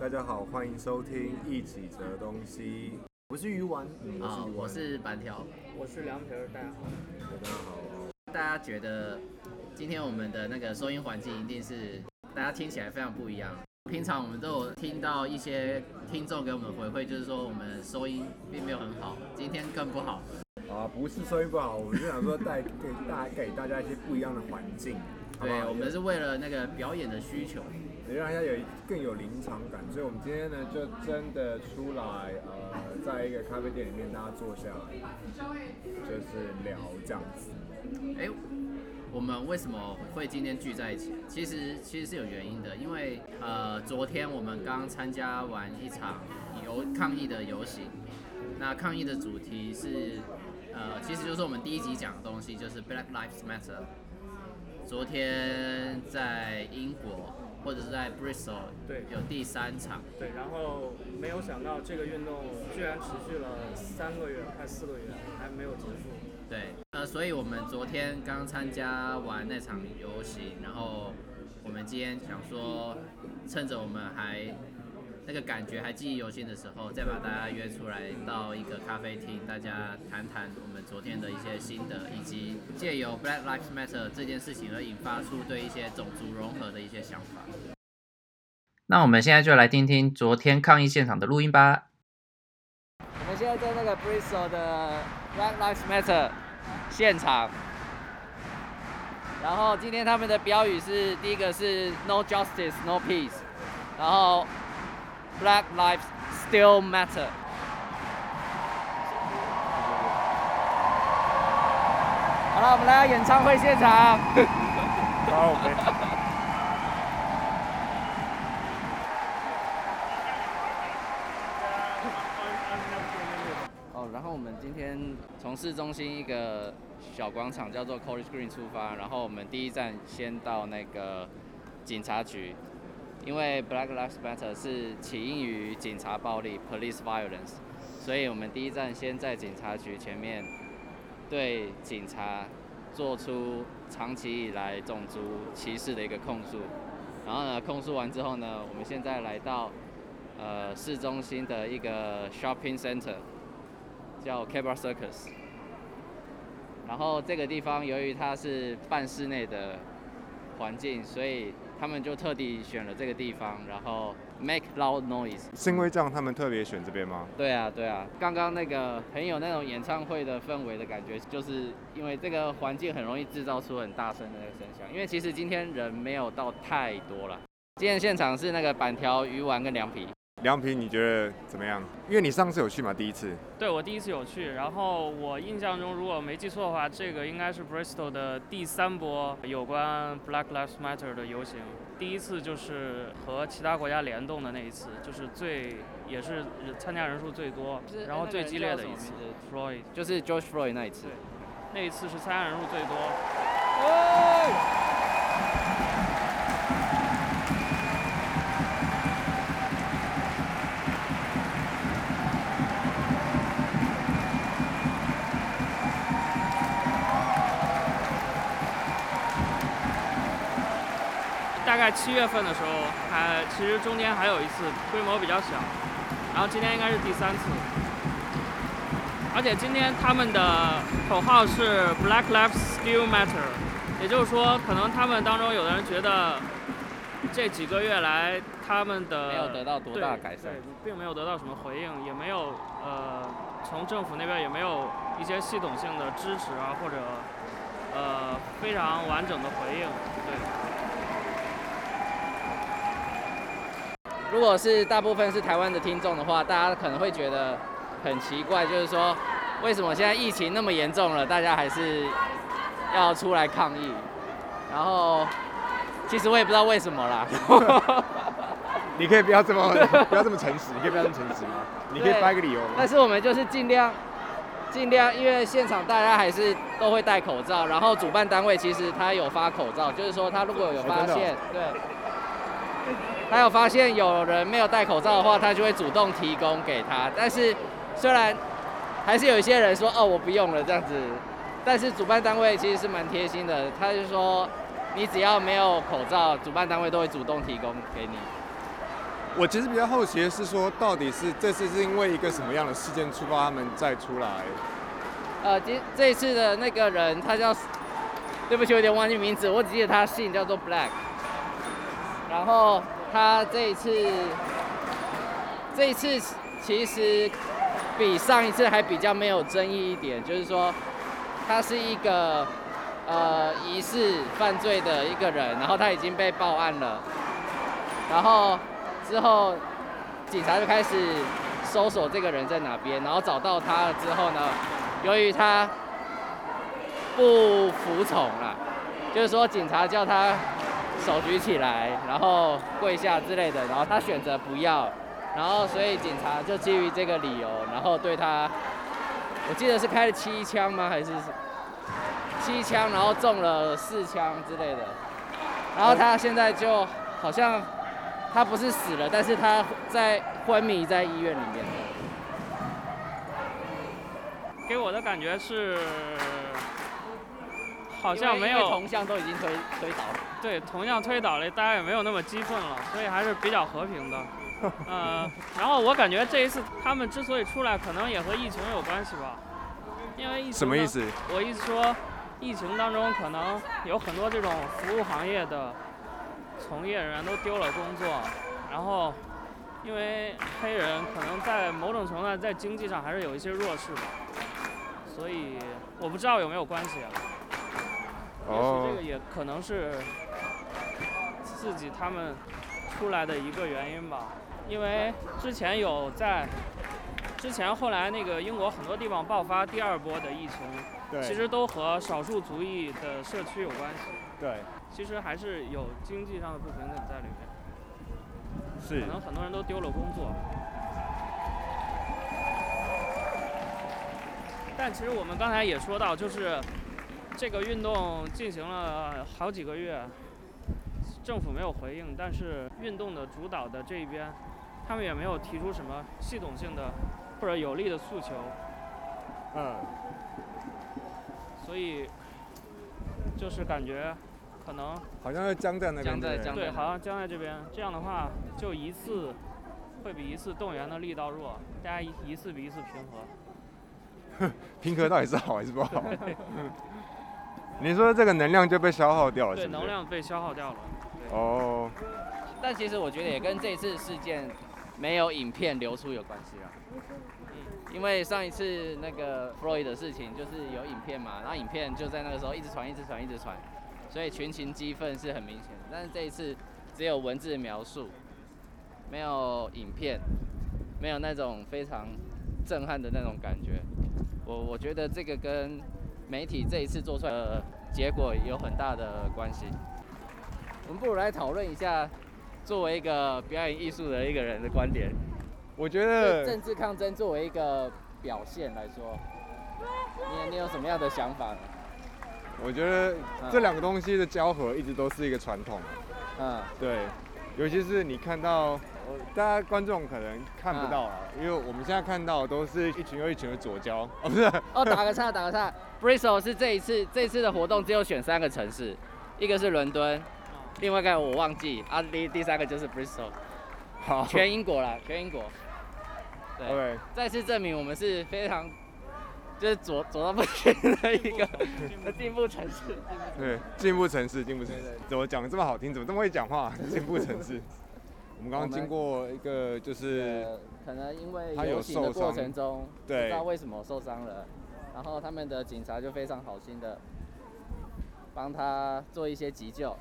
大家好，欢迎收听一起折东西。我是鱼丸，嗯、啊，我是板条，我是凉皮儿，大家好，大家好。大家觉得今天我们的那个收音环境一定是大家听起来非常不一样。平常我们都有听到一些听众给我们回馈，就是说我们收音并没有很好，今天更不好。啊，不是收音不好，我们就想说带给大家给大家一些不一样的环境。对，我们是为了那个表演的需求，也让大家有更有临场感，所以我们今天呢就真的出来，呃，在一个咖啡店里面，大家坐下来，就是聊这样子。哎，我们为什么会今天聚在一起？其实其实是有原因的，因为呃，昨天我们刚参加完一场游抗议的游行，那抗议的主题是呃，其实就是我们第一集讲的东西，就是 Black Lives Matter。昨天在英国或者是在 Bristol 对有第三场对，然后没有想到这个运动居然持续了三个月快四个月还没有结束。对，呃，所以我们昨天刚参加完那场游行，然后我们今天想说，趁着我们还。那个感觉还记忆犹新的时候，再把大家约出来到一个咖啡厅，大家谈谈我们昨天的一些心得，以及借由 Black Lives Matter 这件事情而引发出对一些种族融合的一些想法。那我们现在就来听听昨天抗议现场的录音吧。我们现在在那个 Bristol 的 Black Lives Matter 现场，然后今天他们的标语是第一个是 No Justice No Peace，然后。Black lives still matter。好了，我们来到演唱会现场。哦，然后我们今天从市中心一个小广场叫做 College Green 出发，然后我们第一站先到那个警察局。因为 Black Lives Matter 是起因于警察暴力 （police violence），所以我们第一站先在警察局前面对警察做出长期以来种族歧视的一个控诉。然后呢，控诉完之后呢，我们现在来到呃市中心的一个 shopping center，叫 Cabra Circus。然后这个地方由于它是半室内的环境，所以他们就特地选了这个地方，然后 make loud noise。是因为这样，他们特别选这边吗？对啊，对啊。刚刚那个很有那种演唱会的氛围的感觉，就是因为这个环境很容易制造出很大声的那个声响。因为其实今天人没有到太多了。今天现场是那个板条、鱼丸跟凉皮。凉皮，你觉得怎么样？因为你上次有去嘛，第一次。对，我第一次有去，然后我印象中，如果没记错的话，这个应该是 Bristol 的第三波有关 Black Lives Matter 的游行。第一次就是和其他国家联动的那一次，就是最也是参加人数最多，然后最激烈的一次。Floyd 就是 George Floyd 那一次。那一次是参加人数最多。大概七月份的时候，还其实中间还有一次，规模比较小，然后今天应该是第三次，而且今天他们的口号是 Black Lives Still Matter，也就是说，可能他们当中有的人觉得这几个月来他们的没有得到多大改善，并没有得到什么回应，也没有呃从政府那边也没有一些系统性的支持啊，或者呃非常完整的回应，对。如果是大部分是台湾的听众的话，大家可能会觉得很奇怪，就是说，为什么现在疫情那么严重了，大家还是要出来抗议？然后，其实我也不知道为什么啦。你可以不要这么不要这么诚实，你可以不要这么诚实吗？你可以掰个理由。但是我们就是尽量尽量，因为现场大家还是都会戴口罩，然后主办单位其实他有发口罩，就是说他如果有发现，对。他有发现有人没有戴口罩的话，他就会主动提供给他。但是虽然还是有一些人说哦，我不用了这样子，但是主办单位其实是蛮贴心的，他就说你只要没有口罩，主办单位都会主动提供给你。我其实比较好奇的是说，到底是这次是因为一个什么样的事件触发他们再出来？呃，这这一次的那个人他叫，对不起，我有点忘记名字，我只记得他姓叫做 Black。然后他这一次，这一次其实比上一次还比较没有争议一点，就是说他是一个呃疑似犯罪的一个人，然后他已经被报案了，然后之后警察就开始搜索这个人在哪边，然后找到他了之后呢，由于他不服从了，就是说警察叫他手举起来，然后跪下之类的，然后他选择不要，然后所以警察就基于这个理由，然后对他，我记得是开了七枪吗？还是七枪，然后中了四枪之类的，然后他现在就好像他不是死了，但是他在昏迷在医院里面。给我的感觉是，好像没有铜像都已经推推倒了。对，同样推倒了，大家也没有那么激愤了，所以还是比较和平的。呃，然后我感觉这一次他们之所以出来，可能也和疫情有关系吧。因为疫情。什么意思？我意思说，疫情当中可能有很多这种服务行业的从业人员都丢了工作，然后因为黑人可能在某种程度上在经济上还是有一些弱势吧。所以我不知道有没有关系啊，也许这个也可能是刺激他们出来的一个原因吧。因为之前有在之前后来那个英国很多地方爆发第二波的疫情，对，其实都和少数族裔的社区有关系。对，其实还是有经济上的不平等在里面，是，可能很多人都丢了工作。但其实我们刚才也说到，就是这个运动进行了好几个月，政府没有回应，但是运动的主导的这一边，他们也没有提出什么系统性的或者有力的诉求。嗯。所以就是感觉可能好像是僵在那边。僵在僵在。对，好像僵在这边。这样的话，就一次会比一次动员的力道弱，大家一一次比一次平和。平和到底是好还是不好？你说这个能量就被消耗掉了是不是？对，能量被消耗掉了。哦。但其实我觉得也跟这次事件没有影片流出有关系啊。因为上一次那个 Floyd 的事情就是有影片嘛，然后影片就在那个时候一直传、一直传、一直传，所以群情激愤是很明显的。但是这一次只有文字描述，没有影片，没有那种非常震撼的那种感觉。我我觉得这个跟媒体这一次做出来的结果有很大的关系。我们不如来讨论一下，作为一个表演艺术的一个人的观点。我觉得政治抗争作为一个表现来说，你你有什么样的想法呢？我觉得这两个东西的交合一直都是一个传统。嗯，对，尤其是你看到。大家观众可能看不到了，啊，因为我们现在看到的都是一群又一群的左交。哦，不是。哦，打个岔，打个岔。Bristol 是这一次这一次的活动只有选三个城市，一个是伦敦，另外一个我忘记，啊，第第三个就是 Bristol。好。全英国啦，全英国。对。Okay. 再次证明我们是非常，就是左左到不行的一个进步城市。对，进步城市，进步城市。怎么讲这么好听？怎么这么会讲话？进步城市。我们刚刚经过一个，就是可能因为游行的过程中，不知道为什么受伤了，然后他们的警察就非常好心的帮他做一些急救。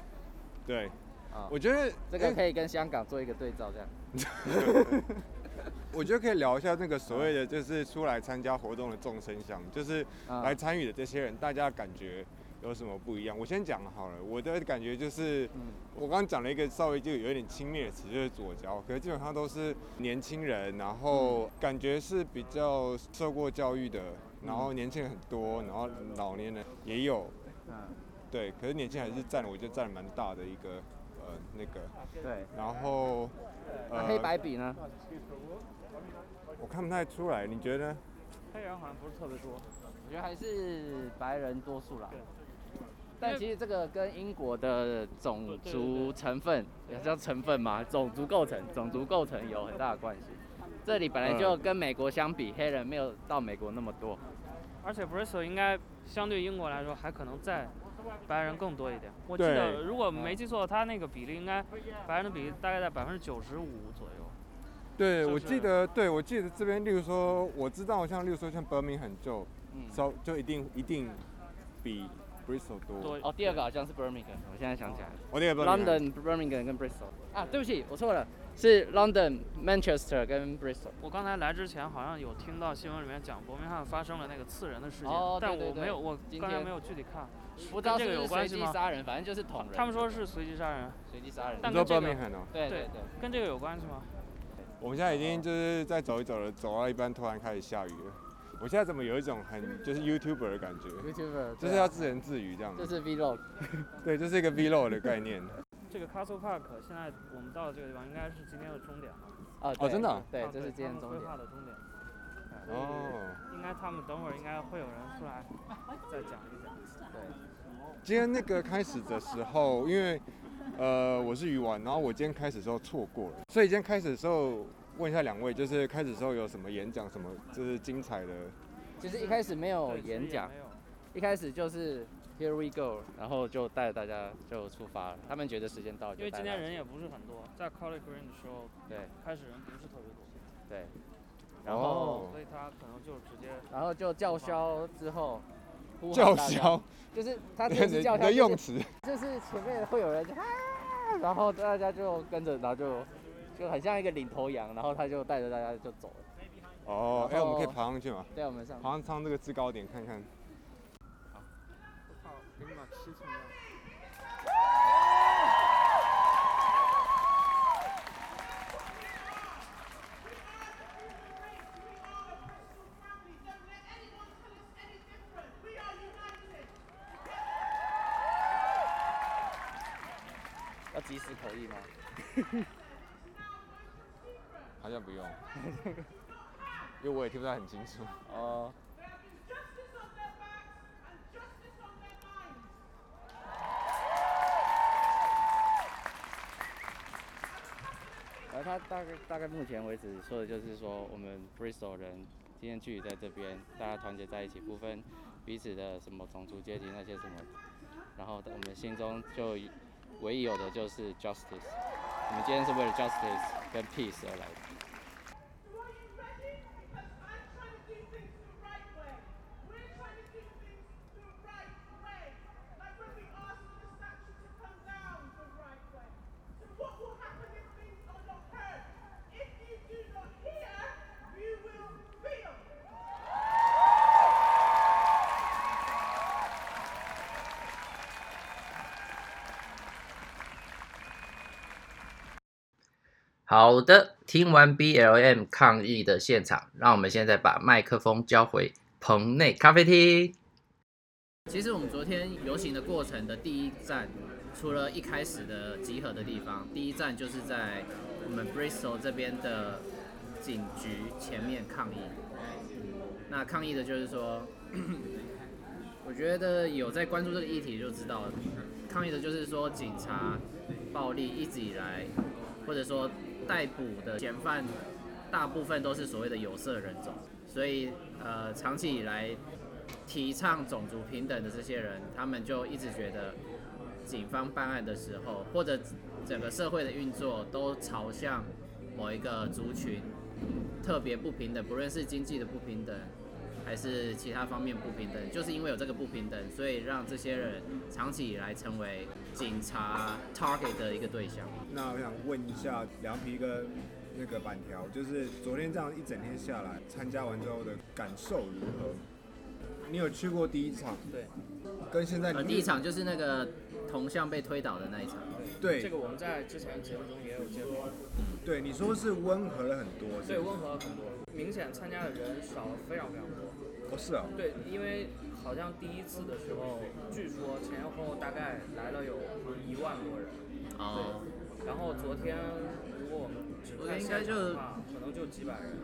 对，啊，我觉得这个可以跟香港做一个对照，这样。我觉得可以聊一下那个所谓的，就是出来参加活动的众生相，就是来参与的这些人，大家感觉。有什么不一样？我先讲好了，我的感觉就是，我刚刚讲了一个稍微就有点轻蔑的词，就是左交，可是基本上都是年轻人，然后感觉是比较受过教育的，然后年轻人很多，然后老年人也有，对，可是年轻还是占了，我觉得占了蛮大的一个呃那个，对，然后呃黑白比呢？我看不太出来，你觉得？黑人好像不是特别多，我觉得还是白人多数啦。但其实这个跟英国的种族成分，也叫成分嘛，种族构成，种族构成有很大的关系。这里本来就跟美国相比，黑人没有到美国那么多。而且 Bristol 应该相对英国来说还可能再白人更多一点。我记得如果没记错，他那个比例应该白人的比例大概在百分之九十五左右。对，我记得，对我记得这边，例如说，我知道像例如说像 Birmingham 就，稍就一定一定比 Bristol 多。哦，第二个好像是 Birmingham，我现在想起来了。我那个 London、Birmingham 跟 Bristol。啊，对不起，我错了。是 London、Manchester 跟 Bristol。我刚才来之前好像有听到新闻里面讲伯明翰发生了那个刺人的事件，哦、但我没有，我刚才没有具体看。不知道是不是随机杀人，反正就是捅人。他们说是随机杀人。随机杀人。但跟这个。对对对。跟这个有关系吗？我们现在已经就是在走一走了，走到一半突然开始下雨了。我现在怎么有一种很就是 YouTuber 的感觉？YouTuber 就是要自言自语这样。这是 Vlog。对，这是一个 Vlog 的概念。这个 Castle Park 现在我们到的这个地方应该是今天的终点了。哦，哦，真的、啊？对，这是今天的终点。哦。应该他们等会儿应该会有人出来再讲一讲。对。今天那个开始的时候，因为呃我是鱼丸，然后我今天开始的时候错过了，所以今天开始的时候问一下两位，就是开始的时候有什么演讲什么就是精彩的？其实一开始没有演讲，一开始就是 Here we go，然后就带着大家就出发了。他们觉得时间到了，因为今天人也不是很多，在 College Green 的时候，对，开始人不是特别多，对。然后，哦、所以他可能就直接，然后就叫嚣之后，叫嚣，就是他就是叫嚣、就是、的用词，就是前面会有人就啊，然后大家就跟着，然后就就很像一个领头羊，然后他就带着大家就走了。哦，哎、欸，我们可以爬上去吗？对，我们上，爬上这个制高点看看。好，我靠，给你把气冲掉。即时口译吗？好像不用，因为我听不太很清楚。哦。而他大概大概目前为止说的就是说，我们 Bristol 人今天聚集在这边，大家团结在一起，不分彼此的什么种族、阶级那些什么，然后我们心中就。唯一有的就是 justice，我们今天是为了 justice 跟 peace 而来的。好的，听完 BLM 抗议的现场，让我们现在把麦克风交回棚内咖啡厅。其实我们昨天游行的过程的第一站，除了一开始的集合的地方，第一站就是在我们 Bristol 这边的警局前面抗议。那抗议的就是说，我觉得有在关注这个议题就知道了，抗议的就是说警察暴力一直以来，或者说。逮捕的嫌犯大部分都是所谓的有色人种，所以呃，长期以来提倡种族平等的这些人，他们就一直觉得警方办案的时候，或者整个社会的运作都朝向某一个族群特别不平等，不论是经济的不平等，还是其他方面不平等，就是因为有这个不平等，所以让这些人长期以来成为警察 target 的一个对象。那我想问一下凉皮跟那个板条，就是昨天这样一整天下来，参加完之后的感受如何？你有去过第一场？对。跟现在、呃、第一场就是那个铜像被推倒的那一场。对。这个我们在之前节目中也有见过。对，你说是温和了很多。对，温和了很多。明显参加的人少了非常非常多。不、哦、是啊。对，因为好像第一次的时候，据说前前后后大概来了有一万多人。对。然后昨天，如果我们只看现场的话，可能就几百人，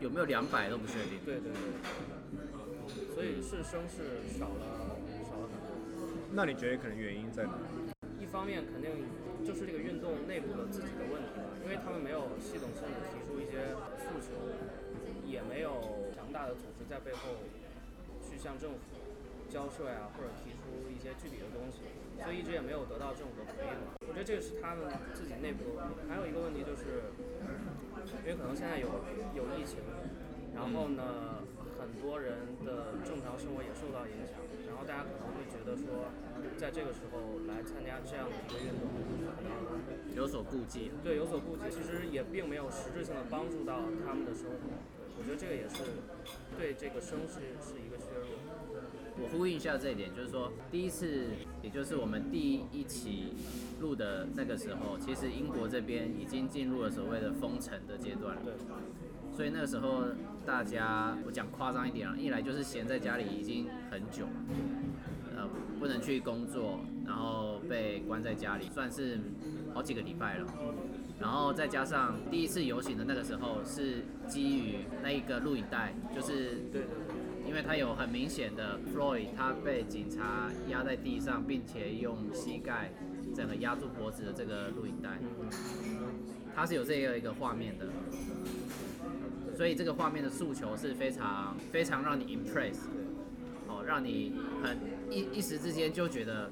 有没有两百都不确定。对对对，所以是声势少了少了很多。那你觉得可能原因在哪？一方面肯定就是这个运动内部的自己的问题，因为他们没有系统性的提出一些诉求，也没有强大的组织在背后去向政府交税啊，或者提出一些具体的东西，所以一直也没有得到政府的回应。我觉得这个是他们自己内部的问题。还有一个问题就是，因为可能现在有有疫情，然后呢，很多人的正常生活也受到影响，然后大家可能会觉得说，在这个时候来参加这样的一个运动，可能有所顾忌。对，有所顾忌，其实也并没有实质性的帮助到他们的生活。我觉得这个也是对这个声势是一个削弱。我呼应一下这一点，就是说，第一次，也就是我们第一期录的那个时候，其实英国这边已经进入了所谓的封城的阶段了。对。所以那个时候，大家我讲夸张一点啊，一来就是闲在家里已经很久，呃，不能去工作，然后被关在家里，算是好几个礼拜了。然后再加上第一次游行的那个时候，是基于那一个录影带，就是对。因为他有很明显的 Floyd，他被警察压在地上，并且用膝盖整个压住脖子的这个录影带，他是有这样一个画面的，所以这个画面的诉求是非常非常让你 impress，哦，让你很一一时之间就觉得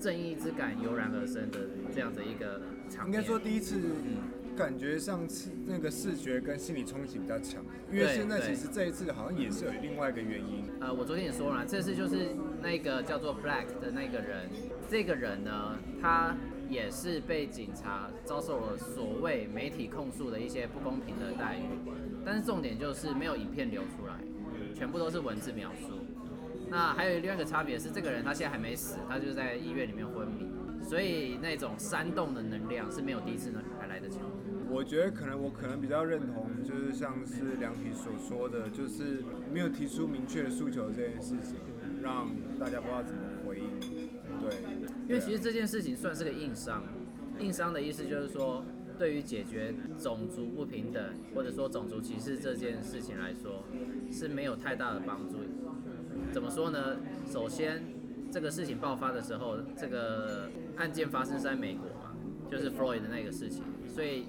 正义之感油然而生的这样的一个场面。应该说第一次。嗯感觉上次那个视觉跟心理冲击比较强，因为现在其实这一次好像也是有另外一个原因。呃，我昨天也说了，这次就是那个叫做 Black 的那个人，这个人呢，他也是被警察遭受了所谓媒体控诉的一些不公平的待遇，但是重点就是没有影片流出来，全部都是文字描述。那还有另外一个差别是，这个人他现在还没死，他就在医院里面昏迷。所以那种煽动的能量是没有第一次呢还来得强。我觉得可能我可能比较认同，就是像是梁皮所说的，就是没有提出明确的诉求这件事情，让大家不知道怎么回应。对，因为其实这件事情算是个硬伤。硬伤的意思就是说，对于解决种族不平等或者说种族歧视这件事情来说，是没有太大的帮助。怎么说呢？首先。这个事情爆发的时候，这个案件发生在美国嘛，就是 Floyd 的那个事情，所以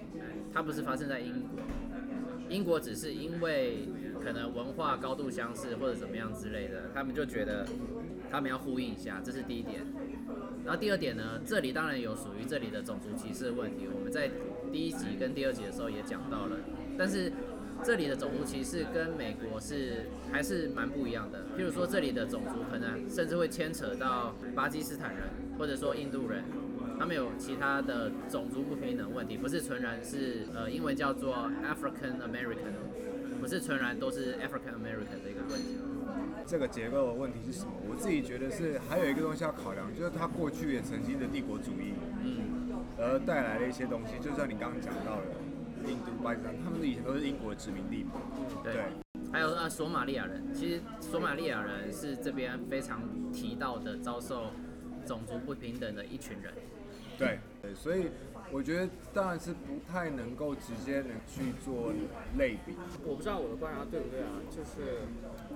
它不是发生在英国。英国只是因为可能文化高度相似或者怎么样之类的，他们就觉得他们要呼应一下，这是第一点。然后第二点呢，这里当然有属于这里的种族歧视问题，我们在第一集跟第二集的时候也讲到了，但是。这里的种族歧视跟美国是还是蛮不一样的。譬如说，这里的种族可能甚至会牵扯到巴基斯坦人，或者说印度人，他们有其他的种族不平等问题，不是纯然是呃英文叫做 African American，不是纯然都是 African American 的一个问题。这个结构的问题是什么？我自己觉得是还有一个东西要考量，就是他过去也曾经的帝国主义，嗯，而带来的一些东西，就像你刚刚讲到的。印度、巴基斯坦，他们以前都是英国的殖民地嘛。对。对还有呃，索马利亚人，其实索马利亚人是这边非常提到的遭受种族不平等的一群人。对。对，所以我觉得当然是不太能够直接的去做类比。我不知道我的观察对不对啊，就是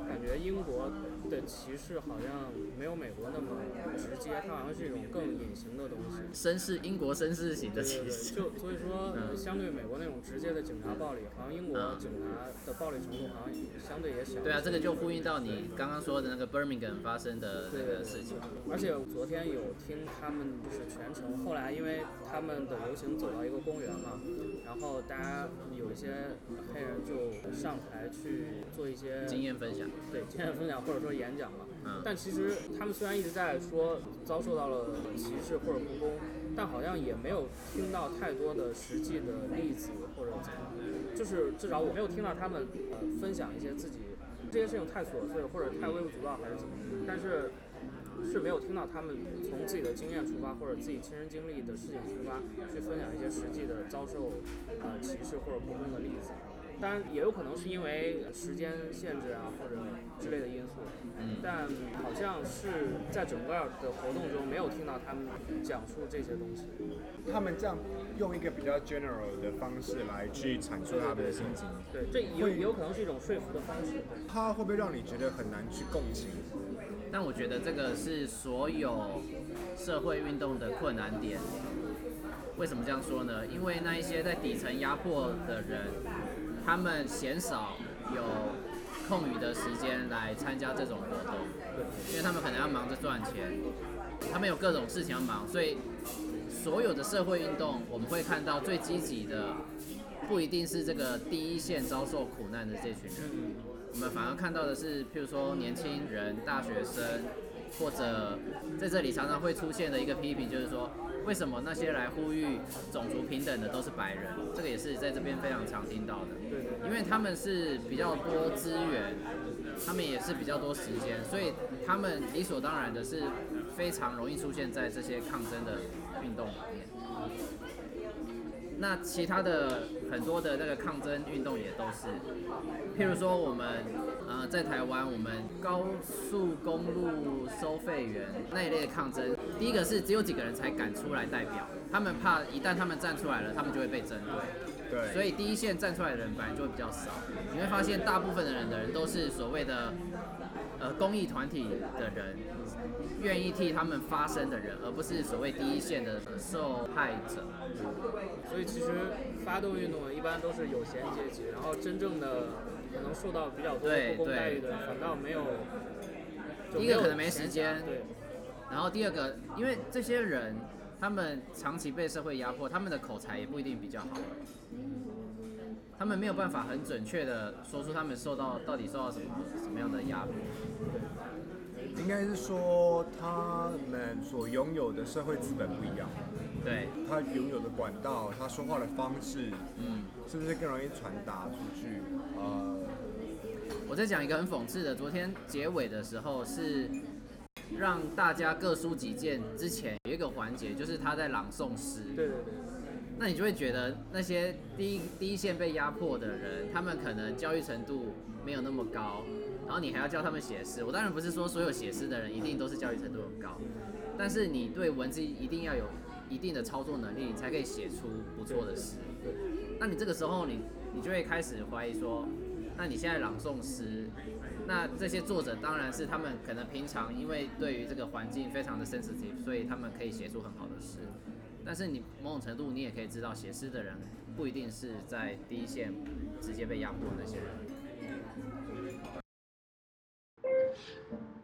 感觉英国。的歧视好像没有美国那么直接，它好像是一种更隐形的东西。绅士，英国绅士型的歧视。就所以说，相对美国那种直接的警察暴力，好像英国警察的暴力程度好像相对也小。对啊，这个就呼应到你刚刚说的那个 Birmingham 发生的那个事情。而且昨天有听他们就是全程，后来因为他们的游行走到一个公园嘛，然后大家有一些黑人就上台去做一些经验分享，对经验分享或者说。演讲了，但其实他们虽然一直在说遭受到了歧视或者不公，但好像也没有听到太多的实际的例子或者怎么，就是至少我没有听到他们呃分享一些自己这些事情太琐碎或者太微不足道还是怎么，但是是没有听到他们从自己的经验出发或者自己亲身经历的事情出发去分享一些实际的遭受呃歧视或者不公的例子。当然也有可能是因为时间限制啊，或者之类的因素，但好像是在整个的活动中没有听到他们讲述这些东西。他们这样用一个比较 general 的方式来去阐述他们的心情，对，这也有可能是一种说服的方式。他会不会让你觉得很难去共情？但我觉得这个是所有社会运动的困难点。为什么这样说呢？因为那一些在底层压迫的人，他们鲜少有空余的时间来参加这种活动，因为他们可能要忙着赚钱，他们有各种事情要忙，所以所有的社会运动，我们会看到最积极的，不一定是这个第一线遭受苦难的这群人。我们反而看到的是，譬如说年轻人、大学生，或者在这里常常会出现的一个批评，就是说，为什么那些来呼吁种族平等的都是白人？这个也是在这边非常常听到的。因为他们是比较多资源，他们也是比较多时间，所以他们理所当然的是非常容易出现在这些抗争的运动里面。那其他的很多的那个抗争运动也都是，譬如说我们呃在台湾，我们高速公路收费员那一类的抗争，第一个是只有几个人才敢出来代表，他们怕一旦他们站出来了，他们就会被针对，对，所以第一线站出来的人本来就会比较少，你会发现大部分的人的人都是所谓的呃公益团体的人。愿意替他们发声的人，而不是所谓第一线的受害者。所以其实发动运动的一般都是有闲阶级，然后真正的可能受到比较多不公待遇的，反倒没有。第一个可能没时间，对。然后第二个，因为这些人他们长期被社会压迫，他们的口才也不一定比较好，他们没有办法很准确的说出他们受到到底受到什么什么样的压迫。应该是说，他们所拥有的社会资本不一样，对，他拥有的管道，他说话的方式，嗯，是不是更容易传达出去？呃，我在讲一个很讽刺的，昨天结尾的时候是让大家各抒己见之前有一个环节，就是他在朗诵诗，对对对，那你就会觉得那些第一第一线被压迫的人，他们可能教育程度没有那么高。然后你还要教他们写诗，我当然不是说所有写诗的人一定都是教育程度很高，但是你对文字一定要有一定的操作能力，你才可以写出不错的诗。那你这个时候你你就会开始怀疑说，那你现在朗诵诗，那这些作者当然是他们可能平常因为对于这个环境非常的 sensitive，所以他们可以写出很好的诗。但是你某种程度你也可以知道，写诗的人不一定是在第一线直接被压迫的那些人。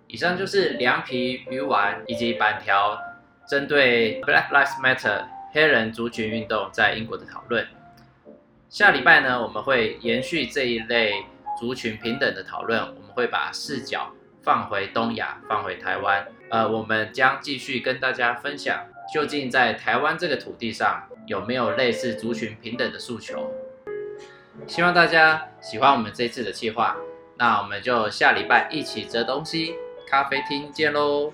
以上就是凉皮、鱼丸以及板条针对 Black Lives Matter 黑人族群运动在英国的讨论。下礼拜呢，我们会延续这一类族群平等的讨论，我们会把视角放回东亚，放回台湾。呃，我们将继续跟大家分享，究竟在台湾这个土地上有没有类似族群平等的诉求。希望大家喜欢我们这次的计划，那我们就下礼拜一起折东西。咖啡厅见喽。